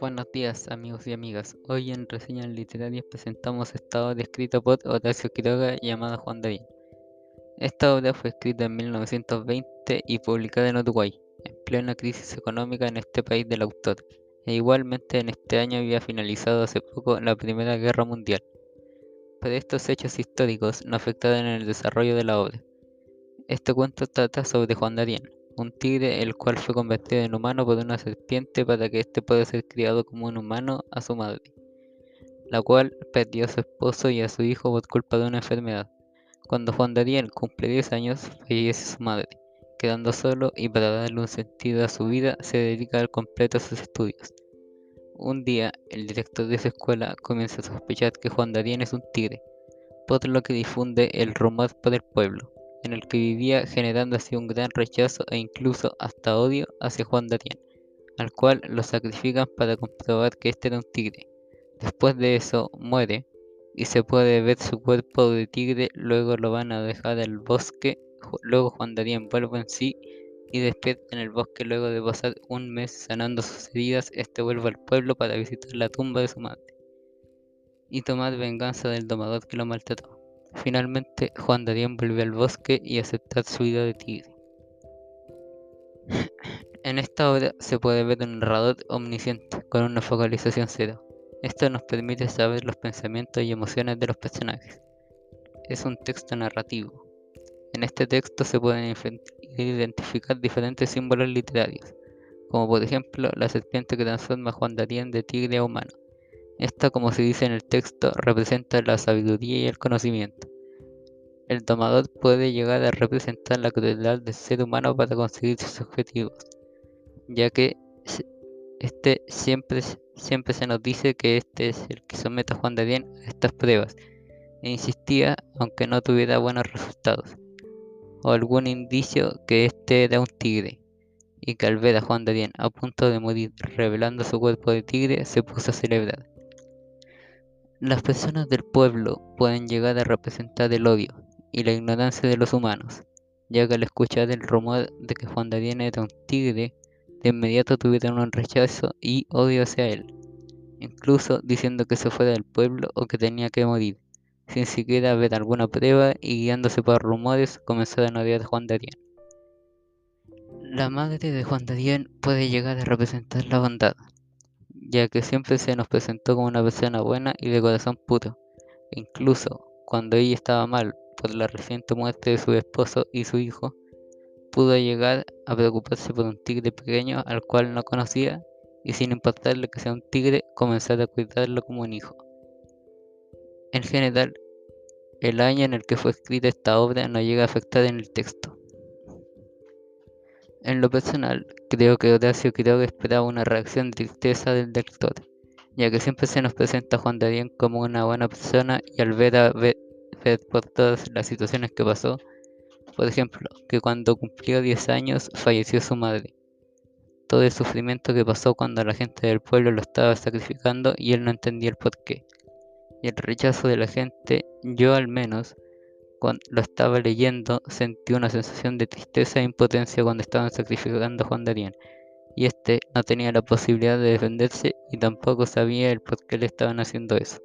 Buenos días amigos y amigas, hoy en Reseñas Literarias presentamos esta obra escrita por Horacio Quiroga llamada Juan Darín. Esta obra fue escrita en 1920 y publicada en Uruguay, en plena crisis económica en este país del autor, e igualmente en este año había finalizado hace poco la Primera Guerra Mundial. Pero estos hechos históricos no afectaron en el desarrollo de la obra. Este cuento trata sobre Juan Darín, un tigre el cual fue convertido en humano por una serpiente para que éste pueda ser criado como un humano a su madre, la cual perdió a su esposo y a su hijo por culpa de una enfermedad. Cuando Juan Dariel cumple 10 años, fallece su madre, quedando solo y para darle un sentido a su vida se dedica al completo a sus estudios. Un día, el director de su escuela comienza a sospechar que Juan Dariel es un tigre, por lo que difunde el rumor por el pueblo en el que vivía generando así un gran rechazo e incluso hasta odio hacia Juan Darien, al cual lo sacrifican para comprobar que este era un tigre. Después de eso muere y se puede ver su cuerpo de tigre, luego lo van a dejar al bosque, luego Juan Darien vuelve en sí y despierta en el bosque luego de pasar un mes sanando sus heridas, este vuelve al pueblo para visitar la tumba de su madre y tomar venganza del domador que lo maltrató. Finalmente, Juan Darín volvió al bosque y aceptar su vida de tigre. en esta obra se puede ver un narrador omnisciente con una focalización cero. Esto nos permite saber los pensamientos y emociones de los personajes. Es un texto narrativo. En este texto se pueden identificar diferentes símbolos literarios, como por ejemplo la serpiente que transforma a Juan Darín de tigre a humano, esta, como se dice en el texto, representa la sabiduría y el conocimiento. El tomador puede llegar a representar la crueldad del ser humano para conseguir sus objetivos, ya que este siempre, siempre se nos dice que este es el que somete a Juan de Bien a estas pruebas, e insistía aunque no tuviera buenos resultados, o algún indicio que este era un tigre, y que al ver a Juan de Bien a punto de morir revelando su cuerpo de tigre se puso a celebrar. Las personas del pueblo pueden llegar a representar el odio y la ignorancia de los humanos, ya que al escuchar el rumor de que Juan Darín era un tigre, de inmediato tuvieron un rechazo y odio hacia él, incluso diciendo que se fuera del pueblo o que tenía que morir, sin siquiera ver alguna prueba y guiándose por rumores comenzaron a odiar a Juan Darín. La madre de Juan Darín puede llegar a representar la bondad, ya que siempre se nos presentó como una persona buena y de corazón puro. Incluso cuando ella estaba mal por la reciente muerte de su esposo y su hijo, pudo llegar a preocuparse por un tigre pequeño al cual no conocía y sin importarle que sea un tigre, comenzar a cuidarlo como un hijo. En general, el año en el que fue escrita esta obra no llega a afectar en el texto. En lo personal, creo que Horacio Quiroga esperaba una reacción de tristeza del lector, ya que siempre se nos presenta Juan Darín como una buena persona y al ver, a ver, por todas las situaciones que pasó, por ejemplo, que cuando cumplió 10 años falleció su madre, todo el sufrimiento que pasó cuando la gente del pueblo lo estaba sacrificando y él no entendía el porqué, y el rechazo de la gente, yo al menos, cuando lo estaba leyendo, sentí una sensación de tristeza e impotencia cuando estaban sacrificando a Juan Darín, y este no tenía la posibilidad de defenderse y tampoco sabía el por qué le estaban haciendo eso.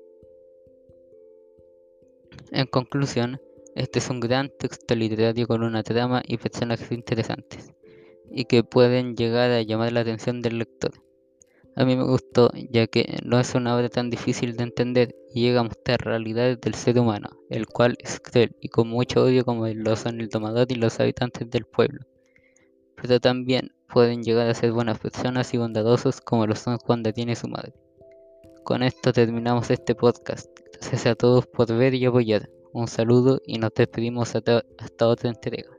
En conclusión, este es un gran texto literario con una trama y personajes interesantes, y que pueden llegar a llamar la atención del lector. A mí me gustó, ya que no es una obra tan difícil de entender y llega a mostrar realidades del ser humano, el cual es cruel y con mucho odio como lo son el tomador y los habitantes del pueblo. Pero también pueden llegar a ser buenas personas y bondadosos como lo son cuando tiene su madre. Con esto terminamos este podcast. Gracias a todos por ver y apoyar. Un saludo y nos despedimos hasta otra entrega.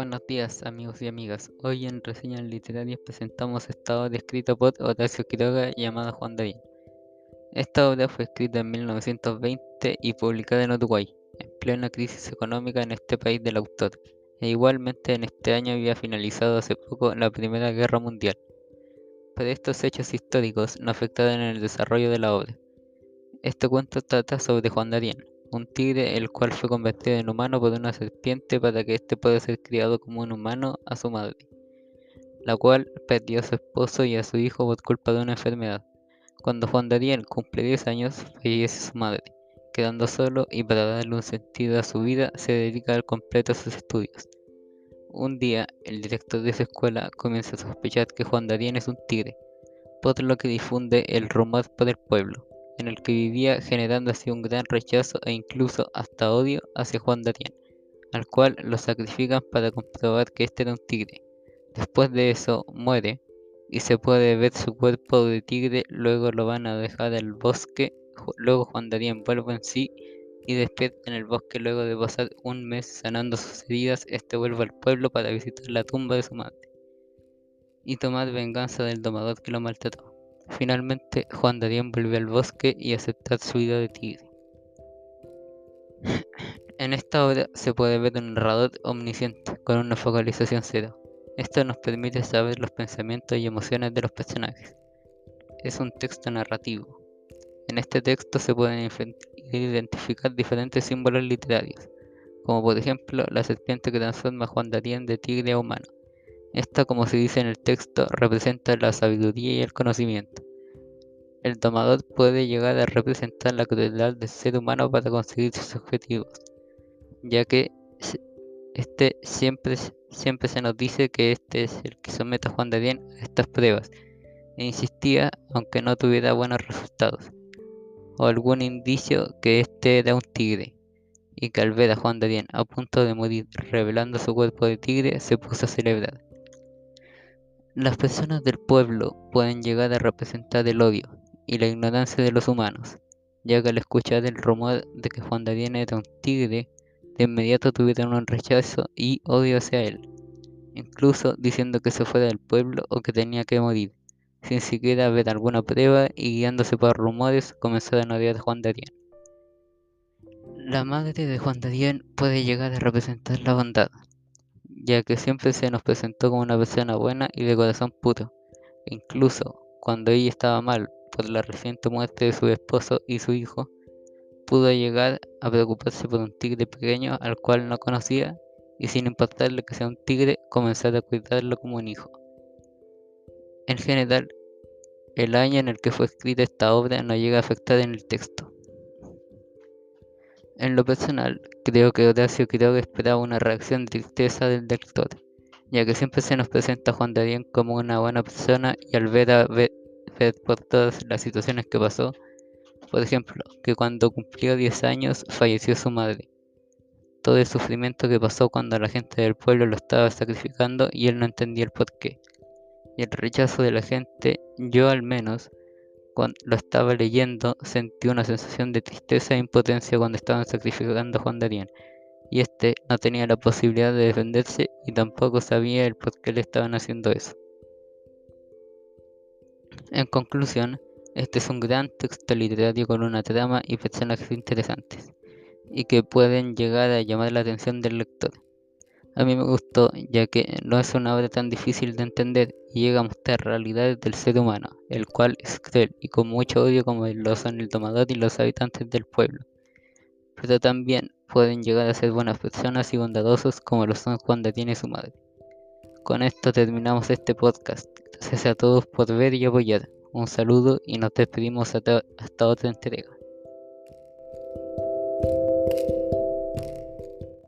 Buenos días amigos y amigas, hoy en Reseñas Literarias presentamos esta obra escrita por Horacio Quiroga llamada Juan Darín. Esta obra fue escrita en 1920 y publicada en Uruguay, en plena crisis económica en este país del autor, e igualmente en este año había finalizado hace poco la Primera Guerra Mundial. Pero estos hechos históricos no afectaron en el desarrollo de la obra. Este cuento trata sobre Juan Darín, un tigre el cual fue convertido en humano por una serpiente para que éste pueda ser criado como un humano a su madre, la cual perdió a su esposo y a su hijo por culpa de una enfermedad. Cuando Juan Daniel cumple 10 años, fallece su madre, quedando solo y para darle un sentido a su vida se dedica al completo a sus estudios. Un día, el director de su escuela comienza a sospechar que Juan Daniel es un tigre, por lo que difunde el rumor por el pueblo, en el que vivía generando así un gran rechazo e incluso hasta odio hacia Juan Daniel, al cual lo sacrifican para comprobar que este era un tigre. Después de eso, muere y se puede ver su cuerpo de tigre, luego lo van a dejar al bosque, luego Juan Daniel vuelve en sí y despierta en el bosque luego de pasar un mes sanando sus heridas, este vuelve al pueblo para visitar la tumba de su madre y tomar venganza del domador que lo maltrató. Finalmente, Juan Daniel vuelve al bosque y aceptar su vida de tigre. En esta obra se puede ver un narrador omnisciente con una focalización cero. Esto nos permite saber los pensamientos y emociones de los personajes. Es un texto narrativo. En este texto se pueden identificar diferentes símbolos literarios, como por ejemplo la serpiente que transforma a Juan Darien de tigre a humano. Esta, como se dice en el texto, representa la sabiduría y el conocimiento. El domador puede llegar a representar la crueldad del ser humano para conseguir sus objetivos, ya que este siempre, siempre se nos dice que este es el que somete a Juan Darien a estas pruebas, e insistía aunque no tuviera buenos resultados o algún indicio que este era un tigre, y que al ver a Juan de a punto de morir revelando su cuerpo de tigre se puso a celebrar. Las personas del pueblo pueden llegar a representar el odio y la ignorancia de los humanos, ya que al escuchar el rumor de que Juan de era un tigre, de inmediato tuvieron un rechazo y odio hacia él, incluso diciendo que se fuera del pueblo o que tenía que morir sin siquiera ver alguna prueba y guiándose por rumores, comenzaron a odiar a Juan de Arien. La madre de Juan de Arien puede llegar a representar la bondad, ya que siempre se nos presentó como una persona buena y de corazón puro, incluso cuando ella estaba mal por la reciente muerte de su esposo y su hijo, pudo llegar a preocuparse por un tigre pequeño al cual no conocía y sin importarle que sea un tigre, comenzar a cuidarlo como un hijo. En general, el año en el que fue escrita esta obra no llega a afectar en el texto. En lo personal, creo que Horacio Quiroga esperaba una reacción de tristeza del lector, ya que siempre se nos presenta Juan de Arien como una buena persona y al ver, a ver, por todas las situaciones que pasó, por ejemplo, que cuando cumplió 10 años falleció su madre, todo el sufrimiento que pasó cuando la gente del pueblo lo estaba sacrificando y él no entendía el porqué y el rechazo de la gente, yo al menos, cuando lo estaba leyendo, sentí una sensación de tristeza e impotencia cuando estaban sacrificando a Juan Darien, y este no tenía la posibilidad de defenderse y tampoco sabía el por qué le estaban haciendo eso. En conclusión, este es un gran texto literario con una trama y personajes interesantes, y que pueden llegar a llamar la atención del lector. A mí me gustó, ya que no es una obra tan difícil de entender y llega a mostrar realidades del ser humano, el cual es cruel y con mucho odio como lo son el tomador y los habitantes del pueblo. Pero también pueden llegar a ser buenas personas y bondadosos como lo son cuando tiene su madre. Con esto terminamos este podcast. Gracias a todos por ver y apoyar. Un saludo y nos despedimos hasta, hasta otra entrega.